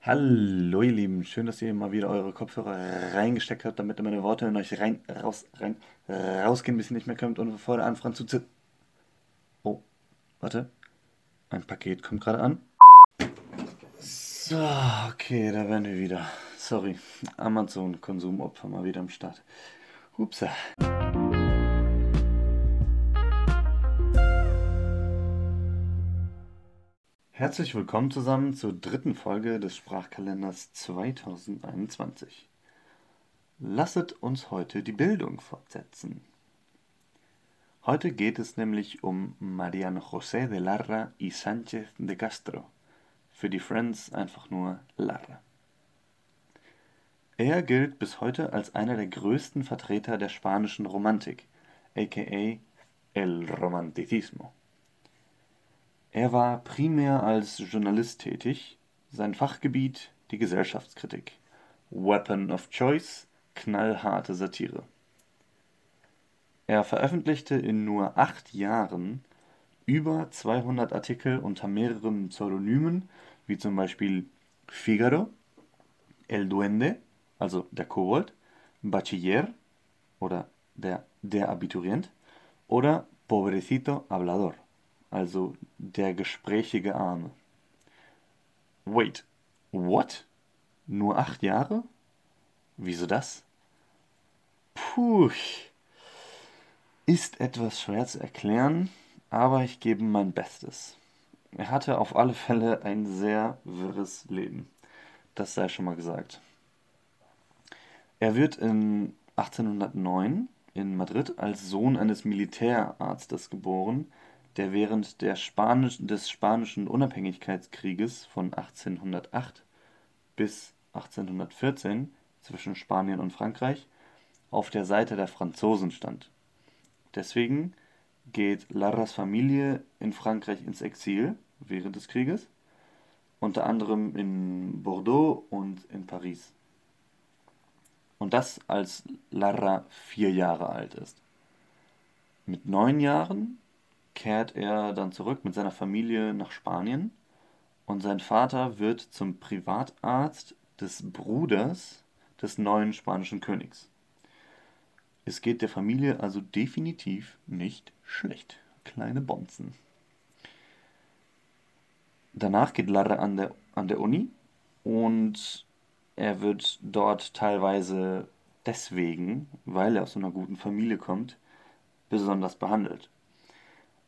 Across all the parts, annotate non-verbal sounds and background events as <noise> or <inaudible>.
Hallo ihr Lieben, schön, dass ihr mal wieder eure Kopfhörer reingesteckt habt, damit meine Worte in euch rein, raus, rein, rausgehen, bis ihr nicht mehr könnt und vor der Anfrage zu zit. Oh, warte. Ein Paket kommt gerade an. So, okay, da werden wir wieder. Sorry, Amazon-Konsumopfer mal wieder am Start. Hupsa. Herzlich willkommen zusammen zur dritten Folge des Sprachkalenders 2021. Lasset uns heute die Bildung fortsetzen. Heute geht es nämlich um Mariano José de Larra y Sánchez de Castro. Für die Friends einfach nur Larra. Er gilt bis heute als einer der größten Vertreter der spanischen Romantik, aka El Romanticismo. Er war primär als Journalist tätig, sein Fachgebiet die Gesellschaftskritik. Weapon of Choice, knallharte Satire. Er veröffentlichte in nur acht Jahren über 200 Artikel unter mehreren Pseudonymen, wie zum Beispiel Figaro, El Duende, also der Kobold, Bachiller oder der, der Abiturient oder Pobrecito Hablador also der gesprächige Arme. Wait, what? Nur acht Jahre? Wieso das? Puh, ist etwas schwer zu erklären, aber ich gebe mein Bestes. Er hatte auf alle Fälle ein sehr wirres Leben. Das sei schon mal gesagt. Er wird in 1809 in Madrid als Sohn eines Militärarztes geboren, der während Spanisch, des Spanischen Unabhängigkeitskrieges von 1808 bis 1814 zwischen Spanien und Frankreich auf der Seite der Franzosen stand. Deswegen geht Larras Familie in Frankreich ins Exil während des Krieges, unter anderem in Bordeaux und in Paris. Und das als Larra vier Jahre alt ist. Mit neun Jahren kehrt er dann zurück mit seiner Familie nach Spanien und sein Vater wird zum Privatarzt des Bruders des neuen spanischen Königs. Es geht der Familie also definitiv nicht schlecht. Kleine Bonzen. Danach geht Larre an der, an der Uni und er wird dort teilweise deswegen, weil er aus einer guten Familie kommt, besonders behandelt.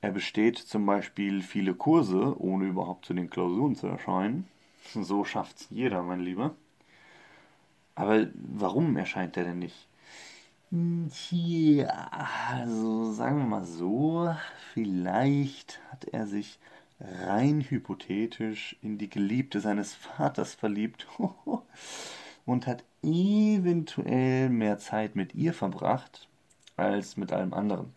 Er besteht zum Beispiel viele Kurse, ohne überhaupt zu den Klausuren zu erscheinen. <laughs> So schafft's jeder, mein Lieber. Aber warum erscheint er denn nicht? Tja, also sagen wir mal so, vielleicht hat er sich rein hypothetisch in die Geliebte seines Vaters verliebt <laughs> und hat eventuell mehr Zeit mit ihr verbracht als mit allem anderen.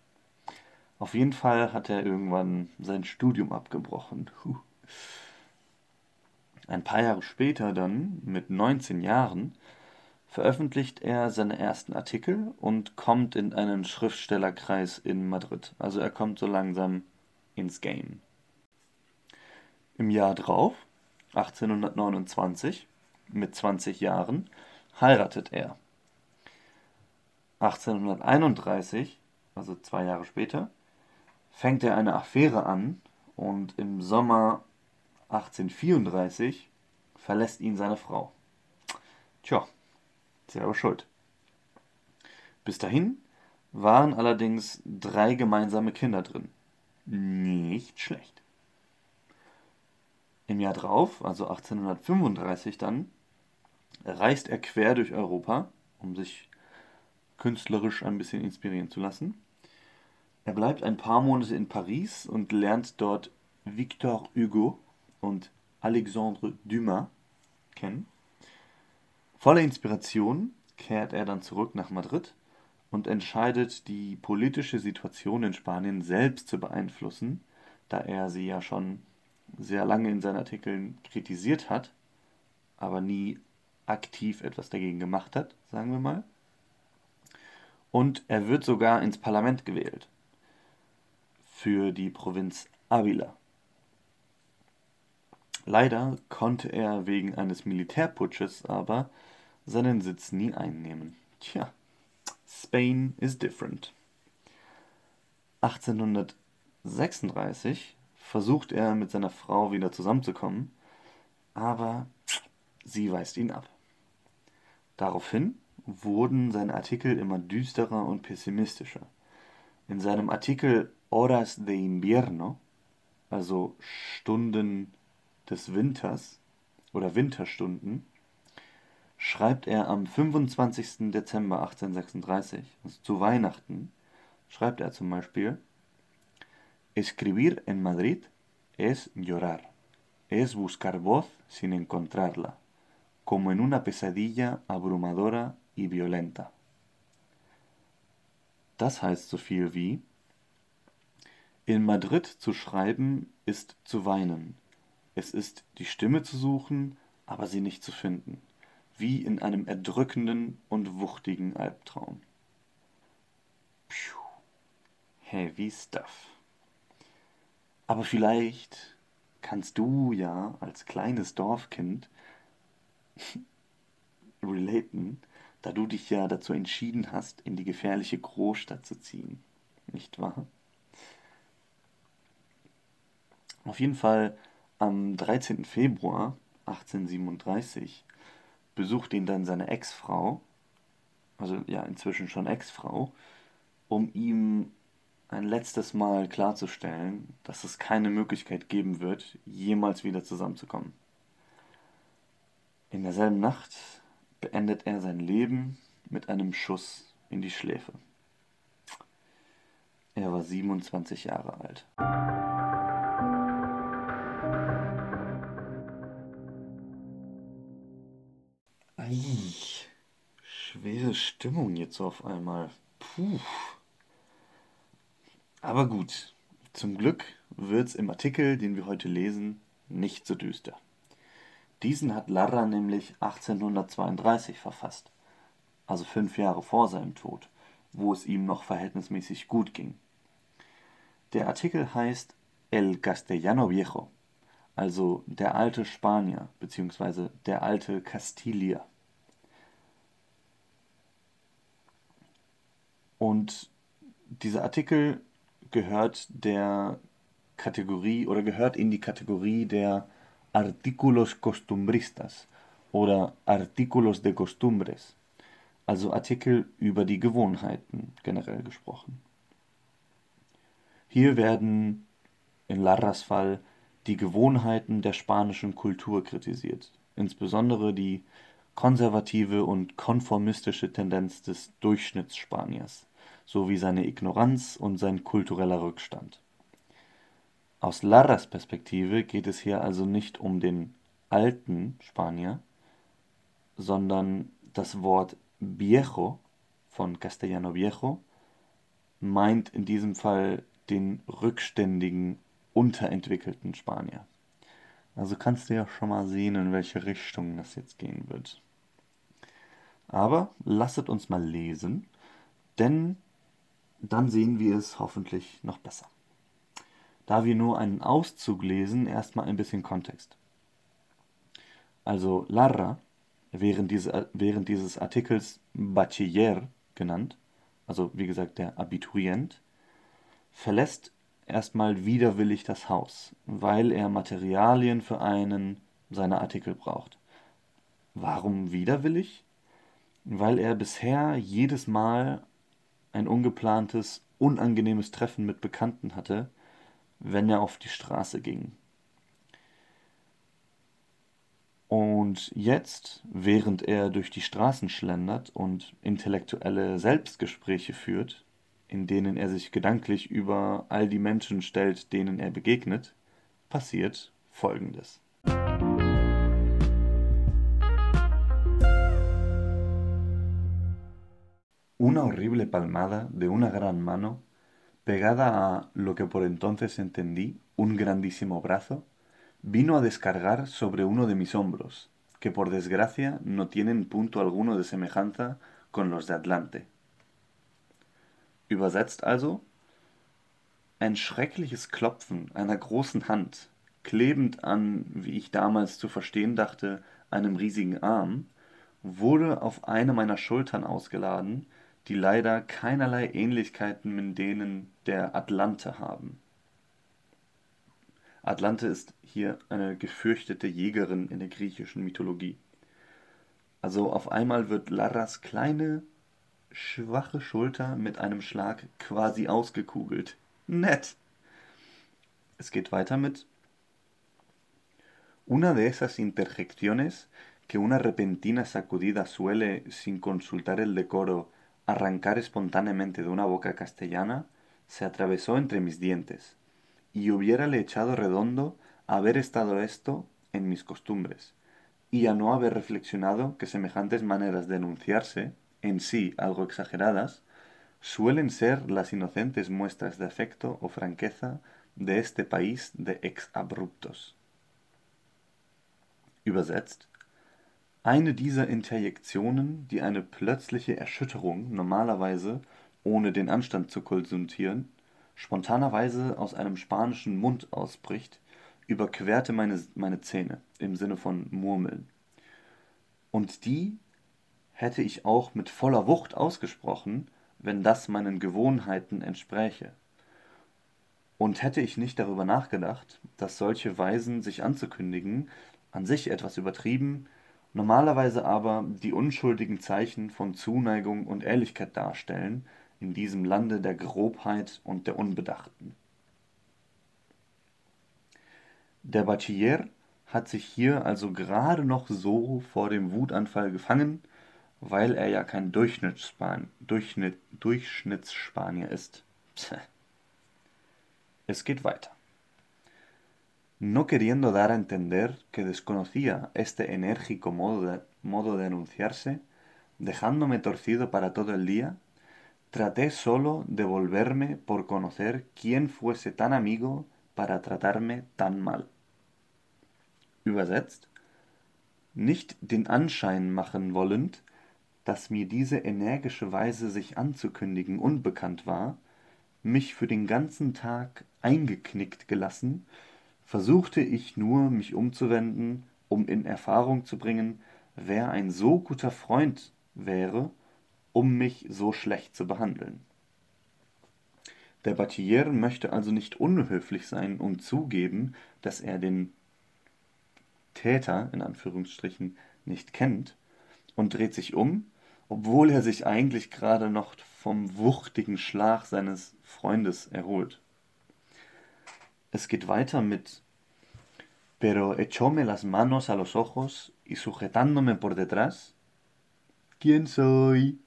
Auf jeden Fall hat er irgendwann sein Studium abgebrochen. Ein paar Jahre später dann, mit 19 Jahren, veröffentlicht er seine ersten Artikel und kommt in einen Schriftstellerkreis in Madrid. Also er kommt so langsam ins Game. Im Jahr drauf, 1829, mit 20 Jahren, heiratet er. 1831, also zwei Jahre später, fängt er eine Affäre an und im Sommer 1834 verlässt ihn seine Frau. Tja, selber schuld. Bis dahin waren allerdings drei gemeinsame Kinder drin. Nicht schlecht. Im Jahr drauf, also 1835 dann, reist er quer durch Europa, um sich künstlerisch ein bisschen inspirieren zu lassen er bleibt ein paar Monate in Paris und lernt dort Victor Hugo und Alexandre Dumas kennen. Voller Inspiration kehrt er dann zurück nach Madrid und entscheidet, die politische Situation in Spanien selbst zu beeinflussen, da er sie ja schon sehr lange in seinen Artikeln kritisiert hat, aber nie aktiv etwas dagegen gemacht hat, sagen wir mal. Und er wird sogar ins Parlament gewählt für die Provinz Avila. Leider konnte er wegen eines Militärputsches aber seinen Sitz nie einnehmen. Tja, Spain is different. 1836 versucht er mit seiner Frau wieder zusammenzukommen, aber sie weist ihn ab. Daraufhin wurden seine Artikel immer düsterer und pessimistischer. In seinem Artikel Horas de Invierno, also Stunden des Winters oder Winterstunden, schreibt er am 25. Dezember 1836, also zu Weihnachten, schreibt er zum Beispiel, Escribir en Madrid es llorar, es buscar voz sin encontrarla, como en una pesadilla abrumadora y violenta. Das heißt so viel wie In Madrid zu schreiben ist zu weinen. Es ist die Stimme zu suchen, aber sie nicht zu finden, wie in einem erdrückenden und wuchtigen Albtraum. Puh. Heavy stuff. Aber vielleicht kannst du ja als kleines Dorfkind <laughs> relaten, da du dich ja dazu entschieden hast, in die gefährliche Großstadt zu ziehen. Nicht wahr? Auf jeden Fall am 13. Februar 1837 besucht ihn dann seine Ex-Frau, also ja inzwischen schon Ex-Frau, um ihm ein letztes Mal klarzustellen, dass es keine Möglichkeit geben wird, jemals wieder zusammenzukommen. In derselben Nacht beendet er sein Leben mit einem Schuss in die Schläfe. Er war 27 Jahre alt. Schwere Stimmung jetzt auf einmal. Puh. Aber gut, zum Glück wird's im Artikel, den wir heute lesen, nicht so düster. Diesen hat Larra nämlich 1832 verfasst, also fünf Jahre vor seinem Tod, wo es ihm noch verhältnismäßig gut ging. Der Artikel heißt El Castellano Viejo, also der alte Spanier bzw. der alte Castilier. Und dieser Artikel gehört der Kategorie oder gehört in die Kategorie der Artículos costumbristas oder Artículos de costumbres, also Artikel über die Gewohnheiten generell gesprochen. Hier werden in Larras Fall die Gewohnheiten der spanischen Kultur kritisiert, insbesondere die konservative und konformistische Tendenz des Durchschnittsspaniers sowie seine Ignoranz und sein kultureller Rückstand. Aus Larras Perspektive geht es hier also nicht um den alten Spanier, sondern das Wort viejo von Castellano Viejo meint in diesem Fall den rückständigen, unterentwickelten Spanier. Also kannst du ja schon mal sehen, in welche Richtung das jetzt gehen wird. Aber lasset uns mal lesen, denn dann sehen wir es hoffentlich noch besser. Da wir nur einen Auszug lesen, erstmal ein bisschen Kontext. Also Larra, während, diese, während dieses Artikels Bachiller genannt, also wie gesagt der Abiturient, verlässt erstmal widerwillig das Haus, weil er Materialien für einen seiner Artikel braucht. Warum widerwillig? Weil er bisher jedes Mal ein ungeplantes, unangenehmes Treffen mit Bekannten hatte, wenn er auf die Straße ging. Und jetzt, während er durch die Straßen schlendert und intellektuelle Selbstgespräche führt, in denen er sich gedanklich über all die Menschen stellt, denen er begegnet, passiert Folgendes. Una horrible palmada de una gran mano, pegada a lo que por entonces entendí un grandísimo brazo, vino a descargar sobre uno de mis hombros, que por desgracia no tienen punto alguno de semejanza con los de Atlante. Übersetzt also, ein schreckliches Klopfen einer großen Hand, klebend an, wie ich damals zu verstehen dachte, einem riesigen Arm, wurde auf eine meiner Schultern ausgeladen, die leider keinerlei Ähnlichkeiten mit denen der Atlante haben. Atlante ist hier eine gefürchtete Jägerin in der griechischen Mythologie. Also auf einmal wird Larras kleine, schwache Schulter mit einem Schlag quasi ausgekugelt. Nett. Es geht weiter mit Una de esas interjecciones que una repentina sacudida suele, sin consultar el decoro, arrancar espontáneamente de una boca castellana, se atravesó entre mis dientes, y hubiérale echado redondo haber estado esto en mis costumbres, y a no haber reflexionado que semejantes maneras de enunciarse, en sí algo exageradas, suelen ser las inocentes muestras de afecto o franqueza de este país de exabruptos. Übersetzt: Eine dieser Interjektionen, die eine plötzliche Erschütterung normalerweise, ohne den Anstand zu konsultieren, spontanerweise aus einem spanischen Mund ausbricht, überquerte meine, Zähne im Sinne von Murmeln. Und die hätte ich auch mit voller Wucht ausgesprochen, wenn das meinen Gewohnheiten entspräche. Und hätte ich nicht darüber nachgedacht, dass solche Weisen sich anzukündigen an sich etwas übertrieben, normalerweise aber die unschuldigen Zeichen von Zuneigung und Ehrlichkeit darstellen in diesem Lande der Grobheit und der Unbedachten. Der Bachiller hat sich hier also gerade noch so vor dem Wutanfall gefangen, weil er ja kein Durchschnittsspan Durchschnitt Durchschnittsspanier ist. Es geht weiter. No queriendo dar a entender que desconocía este enérgico modo de, modo de anunciarse, dejándome torcido para todo el día, traté solo de volverme por conocer quién fuese tan amigo para tratarme tan mal. Übersetzt, nicht den Anschein machen wollend, dass mir diese energische Weise sich anzukündigen unbekannt war, mich für den ganzen Tag eingeknickt gelassen versuchte ich nur, mich umzuwenden, um in Erfahrung zu bringen, wer ein so guter Freund wäre, um mich so schlecht zu behandeln. Der Bachiller möchte also nicht unhöflich sein und zugeben, dass er den Täter in Anführungsstrichen nicht kennt und dreht sich um, obwohl er sich eigentlich gerade noch vom wuchtigen Schlag seines Freundes erholt. Es geht Pero echóme las manos a los ojos y sujetándome por detrás. ¿Quién soy?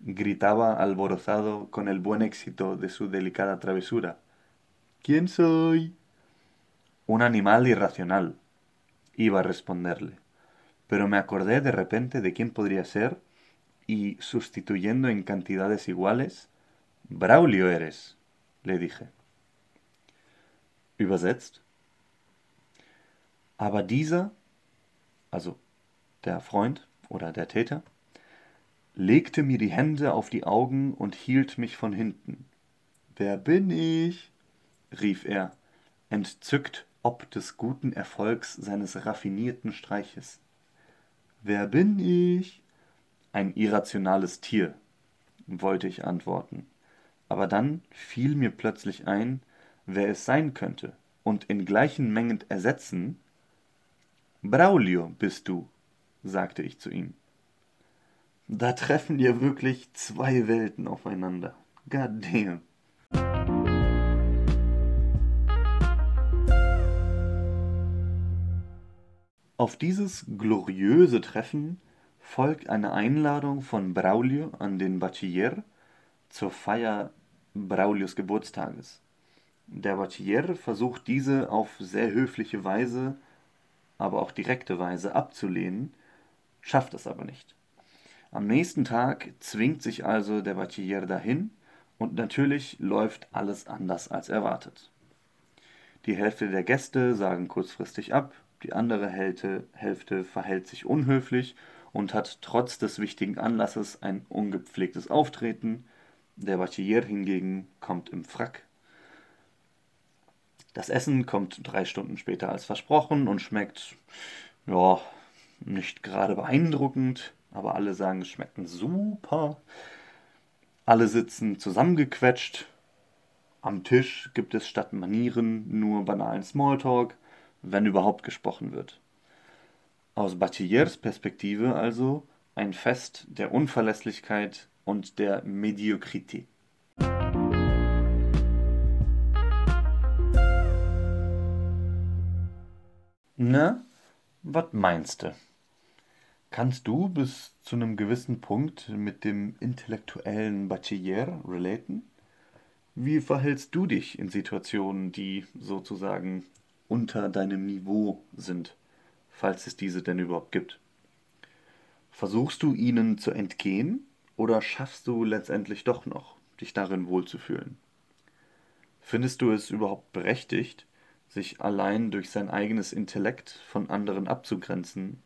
gritaba alborozado con el buen éxito de su delicada travesura. ¿Quién soy? Un animal irracional, iba a responderle, pero me acordé de repente de quién podría ser y, sustituyendo en cantidades iguales, Braulio eres, le dije. Übersetzt, aber dieser, also der Freund oder der Täter, legte mir die Hände auf die Augen und hielt mich von hinten. Wer bin ich? rief er, entzückt ob des guten Erfolgs seines raffinierten Streiches. Wer bin ich? Ein irrationales Tier, wollte ich antworten. Aber dann fiel mir plötzlich ein, wer es sein könnte, und in gleichen Mengen ersetzen, Braulio bist du, sagte ich zu ihm. Da treffen ja wirklich zwei Welten aufeinander. God damn. Auf dieses gloriöse Treffen folgt eine Einladung von Braulio an den Bachiller zur Feier Braulios Geburtstages. Der Bachiller versucht diese auf sehr höfliche Weise, aber auch direkte Weise abzulehnen, schafft es aber nicht. Am nächsten Tag zwingt sich also der Bachiller dahin und natürlich läuft alles anders als erwartet. Die Hälfte der Gäste sagen kurzfristig ab, die andere Hälfte verhält sich unhöflich und hat trotz des wichtigen Anlasses ein ungepflegtes Auftreten. Der Bachiller hingegen kommt im Frack. Das Essen kommt drei Stunden später als versprochen und schmeckt, ja, nicht gerade beeindruckend, aber alle sagen, es schmeckt super. Alle sitzen zusammengequetscht. Am Tisch gibt es statt Manieren nur banalen Smalltalk, wenn überhaupt gesprochen wird. Aus Bachillers Perspektive also ein Fest der Unverlässlichkeit und der Mediokrité. Na, was meinst du? Kannst du bis zu einem gewissen Punkt mit dem intellektuellen Bachiller relaten? Wie verhältst du dich in Situationen, die sozusagen unter deinem Niveau sind, falls es diese denn überhaupt gibt? Versuchst du ihnen zu entgehen oder schaffst du letztendlich doch noch, dich darin wohlzufühlen? Findest du es überhaupt berechtigt, sich allein durch sein eigenes Intellekt von anderen abzugrenzen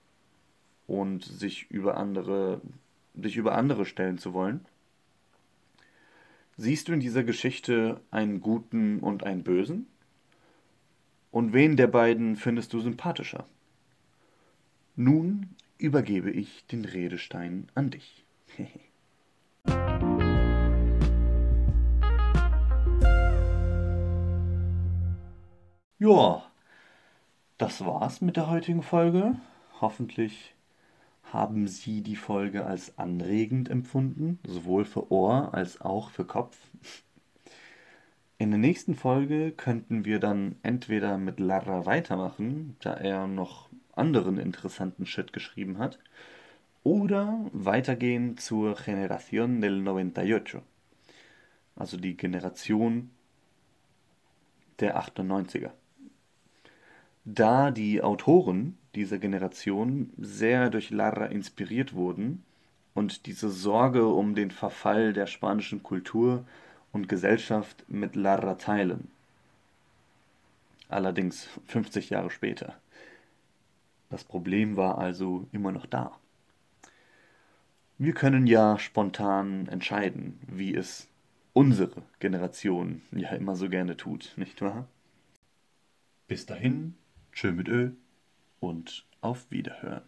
und sich über andere, dich über andere stellen zu wollen? Siehst du in dieser Geschichte einen Guten und einen Bösen? Und wen der beiden findest du sympathischer? Nun übergebe ich den Redestein an dich. <laughs> ja, das war's mit der heutigen Folge. Hoffentlich haben Sie die Folge als anregend empfunden, sowohl für Ohr als auch für Kopf. In der nächsten Folge könnten wir dann entweder mit Lara weitermachen, da er noch anderen interessanten Shit geschrieben hat, oder weitergehen zur Generación del 98, also die Generation der 98er. Da die Autoren dieser Generation sehr durch Larra inspiriert wurden und diese Sorge um den Verfall der spanischen Kultur und Gesellschaft mit Larra teilen. Allerdings 50 Jahre später. Das Problem war also immer noch da. Wir können ja spontan entscheiden, wie es unsere Generation ja immer so gerne tut, nicht wahr? Bis dahin, tschö mit Ö und auf Wiederhören.